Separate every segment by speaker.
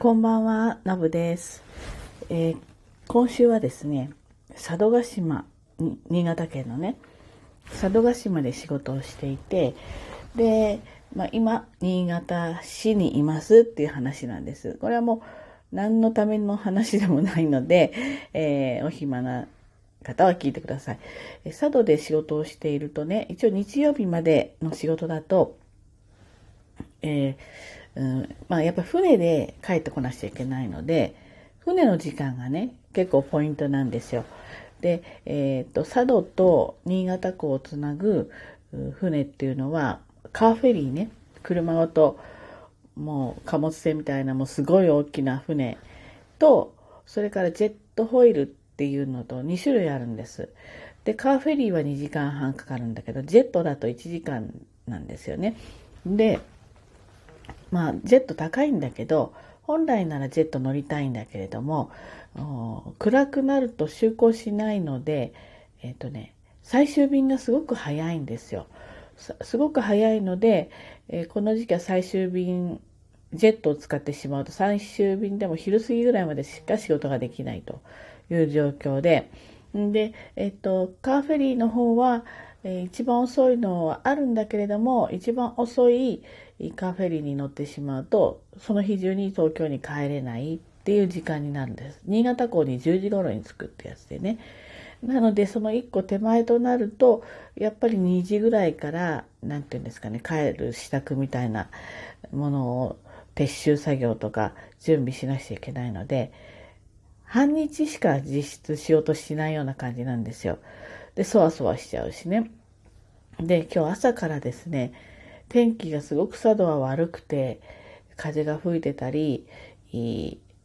Speaker 1: こんばんは、ナブです、えー、今週はですね、佐渡島、新潟県のね、佐渡島で仕事をしていて、で、まあ、今、新潟市にいますっていう話なんです。これはもう何のための話でもないので、えー、お暇な方は聞いてください。佐渡で仕事をしているとね、一応日曜日までの仕事だと、えー、うん、まあやっぱ船で帰ってこなくちゃいけないので、船の時間がね、結構ポイントなんですよ。で、えっ、ー、と、佐渡と新潟港をつなぐ船っていうのは、カーフェリーね、車ごと、もう貨物船みたいなもうすごい大きな船と、それからジェットホイルっていうのと2種類あるんです。で、カーフェリーは2時間半かかるんだけど、ジェットだと1時間なんですよね。で、まあ、ジェット高いんだけど、本来ならジェット乗りたいんだけれども、暗くなると就航しないので、えっ、ー、とね、最終便がすごく早いんですよ。すごく早いので、えー、この時期は最終便、ジェットを使ってしまうと最終便でも昼過ぎぐらいまでしか仕事ができないという状況で、で、えっ、ー、と、カーフェリーの方は、えー、一番遅いのはあるんだけれども、一番遅いカフェリーに乗ってしまうと、その日中に東京に帰れないっていう時間になるんです。新潟港に10時頃に着くってやつでね。なので、その1個手前となると、やっぱり2時ぐらいから、なんて言うんですかね、帰る支度みたいなものを撤収作業とか準備しなくちゃいけないので、半日しか実質しようとしないような感じなんですよ。で、そわそわしちゃうしね。で、今日朝からですね、天気がすごく佐渡は悪くて、風が吹いてたり、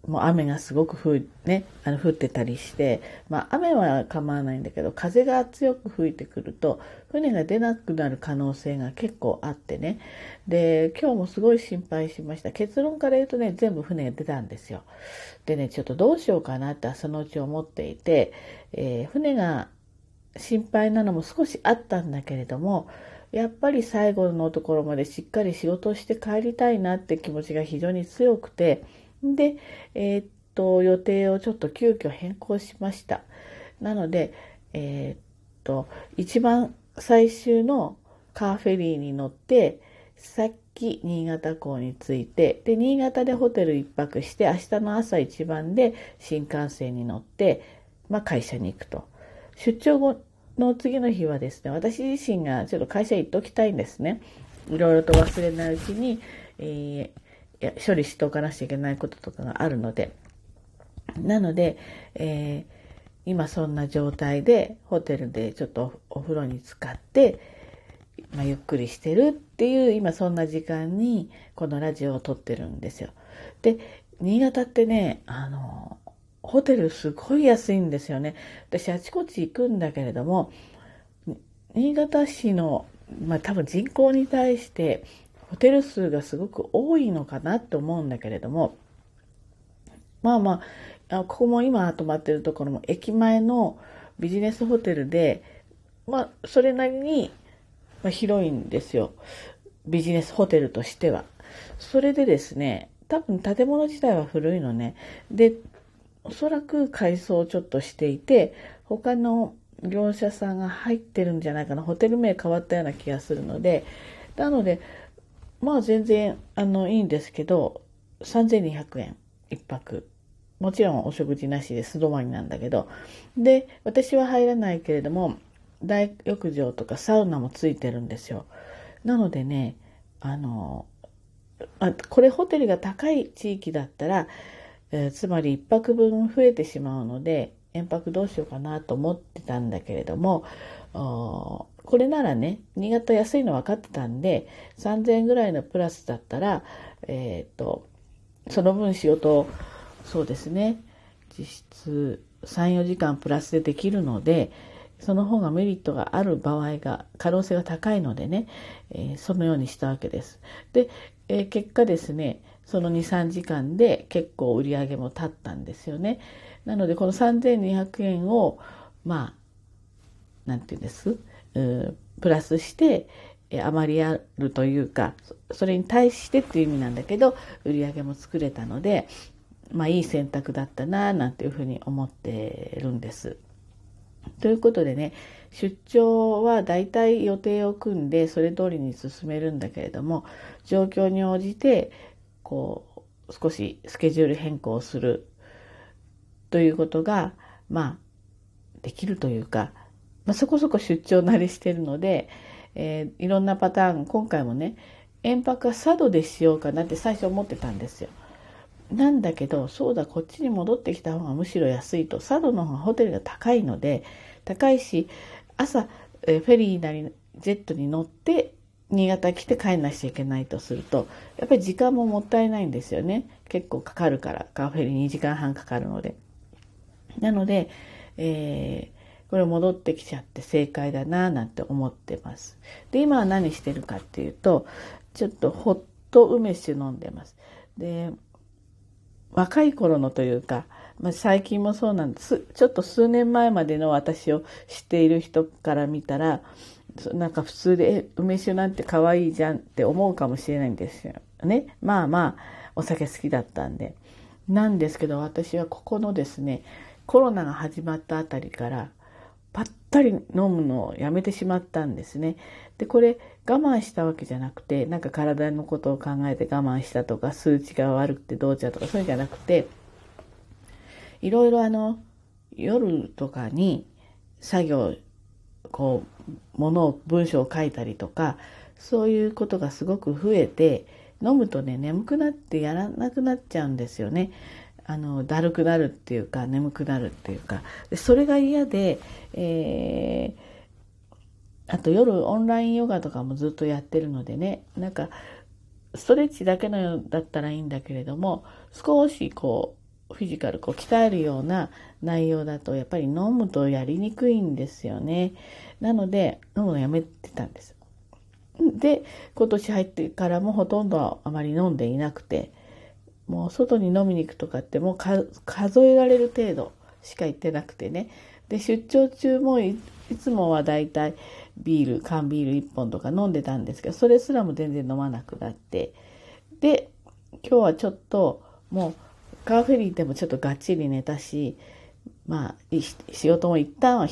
Speaker 1: もう雨がすごくふね、あの降ってたりして、まあ雨は構わないんだけど、風が強く吹いてくると、船が出なくなる可能性が結構あってね。で、今日もすごい心配しました。結論から言うとね、全部船が出たんですよ。でね、ちょっとどうしようかなって朝のうち思っていて、えー、船が心配なのも少しあったんだけれども、やっぱり最後のところまでしっかり仕事をして帰りたいなって気持ちが非常に強くて、で、えー、っと、予定をちょっと急遽変更しました。なので、えー、っと、一番最終のカーフェリーに乗って、さっき新潟港に着いて、で、新潟でホテル一泊して、明日の朝一番で新幹線に乗って、まあ会社に行くと。出張後の次の日はですね、私自身がちょっと会社行っておきたいんですね。いろいろと忘れないうちに、えー、処理しておかなきゃいけないこととかがあるので。なので、えー、今そんな状態でホテルでちょっとお風呂に浸かって、まあ、ゆっくりしてるっていう今そんな時間にこのラジオを撮ってるんですよ。で、新潟ってね、あの、ホテルすごい安いんですよね。私あちこち行くんだけれども、新潟市の、まあ多分人口に対してホテル数がすごく多いのかなと思うんだけれども、まあまあ、ここも今泊まってるところも駅前のビジネスホテルで、まあそれなりに広いんですよ。ビジネスホテルとしては。それでですね、多分建物自体は古いのね。で、おそらく改装をちょっとしていて、他の業者さんが入ってるんじゃないかな。ホテル名変わったような気がするので、なので、まあ全然、あの、いいんですけど、3200円、一泊。もちろんお食事なしで素泊まりなんだけど。で、私は入らないけれども、大浴場とかサウナもついてるんですよ。なのでね、あの、あこれホテルが高い地域だったら、え、つまり1泊分増えてしまうので、延泊どうしようかなと思ってたんだけれども、これならね、新潟安いの分かってたんで、3000円ぐらいのプラスだったら、えっ、と、その分仕事、そうですね、実質3、4時間プラスでできるので、その方がメリットがある場合が、可能性が高いのでね、えー、そのようにしたわけです。で、えー、結果ですね、その2、3時間で結構売り上げも立ったんですよね。なので、この3200円を、まあ、なんていうんです？プラスして、余りあるというか、それに対してっていう意味なんだけど、売り上げも作れたので、まあいい選択だったな、なんていうふうに思ってるんです。ということでね、出張はだいたい予定を組んでそれ通りに進めるんだけれども、状況に応じて、こう、少しスケジュール変更するということが、まあ、できるというか、まあ、そこそこ出張慣れしてるので、えー、いろんなパターン、今回もね、遠泊は佐渡でしようかなって最初思ってたんですよ。なんだけど、そうだ、こっちに戻ってきた方がむしろ安いと、佐渡の方がホテルが高いので、高いし、朝、えフェリーなり、ジェットに乗って、新潟来て帰んなきゃいけないとすると、やっぱり時間ももったいないんですよね。結構かかるから、カフェリー2時間半かかるので。なので、えー、これ戻ってきちゃって正解だななんて思ってます。で、今は何してるかっていうと、ちょっとホット梅酒飲んでます。で、若い頃のというか、まあ、最近もそうなんです。ちょっと数年前までの私を知っている人から見たら、なんか普通で、梅酒なんて可愛いじゃんって思うかもしれないんですよ。ね。まあまあ、お酒好きだったんで。なんですけど、私はここのですね、コロナが始まったあたりから、ぱったり飲むのをやめてしまったんですね。で、これ我慢したわけじゃなくて、なんか体のことを考えて我慢したとか、数値が悪くてどうちゃとか、そういうんじゃなくて、いろいろあの、夜とかに作業、こう、ものを、文章を書いたりとか、そういうことがすごく増えて、飲むとね、眠くなってやらなくなっちゃうんですよね。あの、だるくなるっていうか、眠くなるっていうか。それが嫌で、えー、あと夜オンラインヨガとかもずっとやってるのでね、なんか、ストレッチだけのだったらいいんだけれども、少しこう、フィジカル、こう、鍛えるような内容だと、やっぱり飲むとやりにくいんですよね。なので、飲むのやめてたんです。で、今年入ってからもほとんどあまり飲んでいなくて、もう外に飲みに行くとかってもう数えられる程度しか行ってなくてね。で、出張中もいつもはだいたいビール、缶ビール1本とか飲んでたんですけど、それすらも全然飲まなくなって。で、今日はちょっともうカーフェリーでもちょっとがっちり寝たし、まあ、仕事も一旦は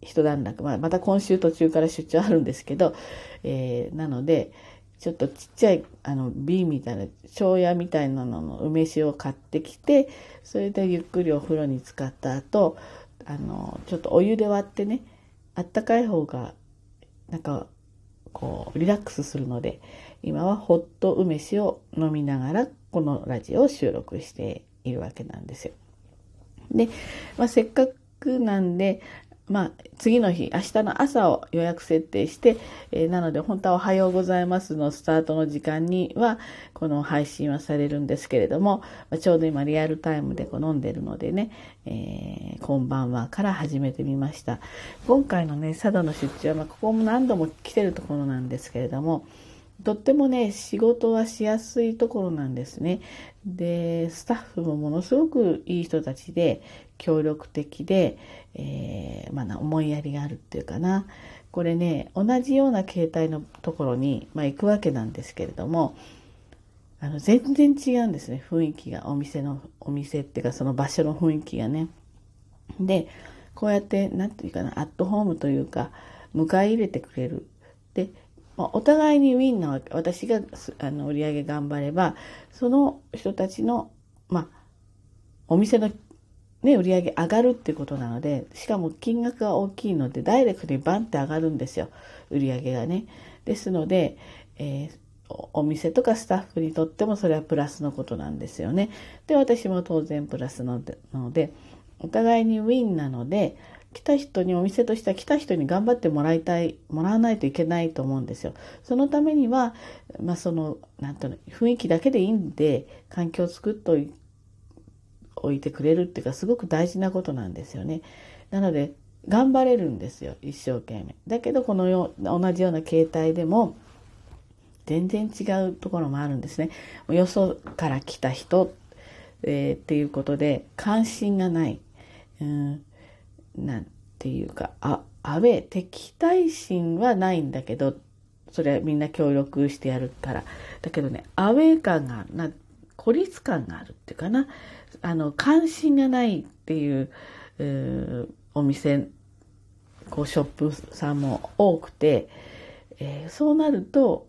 Speaker 1: 一段落、まあ、また今週途中から出張あるんですけど、えー、なので、ちょっとちっちゃい、あの、瓶みたいな、庄屋みたいなのの梅酒を買ってきて、それでゆっくりお風呂に浸かった後、あの、ちょっとお湯で割ってね、あったかい方が、なんか、こう、リラックスするので、今はホット梅酒を飲みながら、このラジオを収録しているわけなんですよ。で、まあ、せっかくなんで、まあ、次の日、明日の朝を予約設定して、えー、なので本当はおはようございますのスタートの時間には、この配信はされるんですけれども、まあ、ちょうど今リアルタイムでこう飲んでるのでね、えー、こんばんはから始めてみました。今回のね、佐渡の出張は、まあ、ここも何度も来てるところなんですけれども、とってもね、仕事はしやすいところなんですね。で、スタッフもものすごくいい人たちで、協力的で、えー、まあ、思いやりがあるっていうかな。これね、同じような形態のところに、まあ、行くわけなんですけれども、あの、全然違うんですね、雰囲気が。お店の、お店っていうか、その場所の雰囲気がね。で、こうやって、なんていうかな、アットホームというか、迎え入れてくれる。で、まあ、お互いにウィンなわけ。私があの売り上げ頑張れば、その人たちの、まあ、お店のね、売り上げ上がるってことなので、しかも金額が大きいので、ダイレクトにバンって上がるんですよ。売り上げがね。ですので、えー、お店とかスタッフにとってもそれはプラスのことなんですよね。で、私も当然プラスのでなので、お互いにウィンなので、来た人に、お店としては来た人に頑張ってもらいたい、もらわないといけないと思うんですよ。そのためには、まあその、なんと雰囲気だけでいいんで、環境を作っておい置いてくれるっていうかすごく大事なことなんですよね。なので頑張れるんですよ一生懸命。だけどこのよ同じような形態でも全然違うところもあるんですね。よそから来た人、えー、っていうことで関心がない。うんなんていうかあアウェー敵対心はないんだけどそれはみんな協力してやるからだけどねアウェー感がな孤立感があるっていうかなあの関心がないっていううお店こうショップさんも多くて、えー、そうなると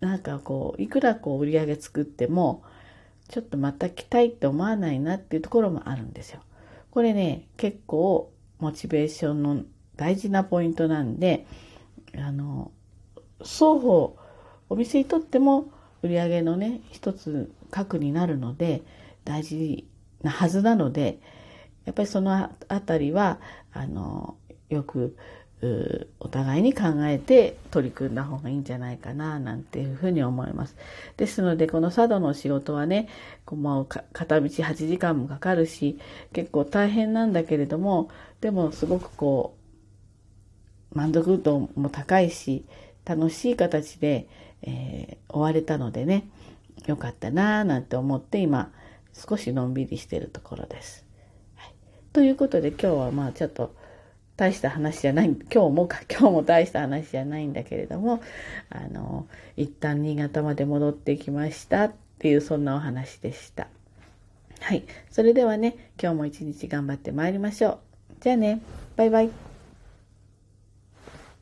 Speaker 1: なんかこういくらこう売り上げ作ってもちょっとまた来たいって思わないなっていうところもあるんですよ。これね結構モチベーションの大事なポイントなんであの双方お店にとっても売り上げのね一つ核になるので大事なはずなのでやっぱりそのあたりはあのよくお互いに考えて取り組んだ方がいいんじゃないかななんていうふうに思います。ですのでこの佐渡の仕事はねもう片道8時間もかかるし結構大変なんだけれどもでもすごくこう満足度も高いし楽しい形で、えー、終われたのでねよかったなぁなんて思って今少しのんびりしてるところです。はい、ということで今日はまあちょっと大した話じゃない、今日もか、今日も大した話じゃないんだけれども、あの、一旦新潟まで戻ってきましたっていうそんなお話でした。はい。それではね、今日も一日頑張ってまいりましょう。じゃあね、バイバイ。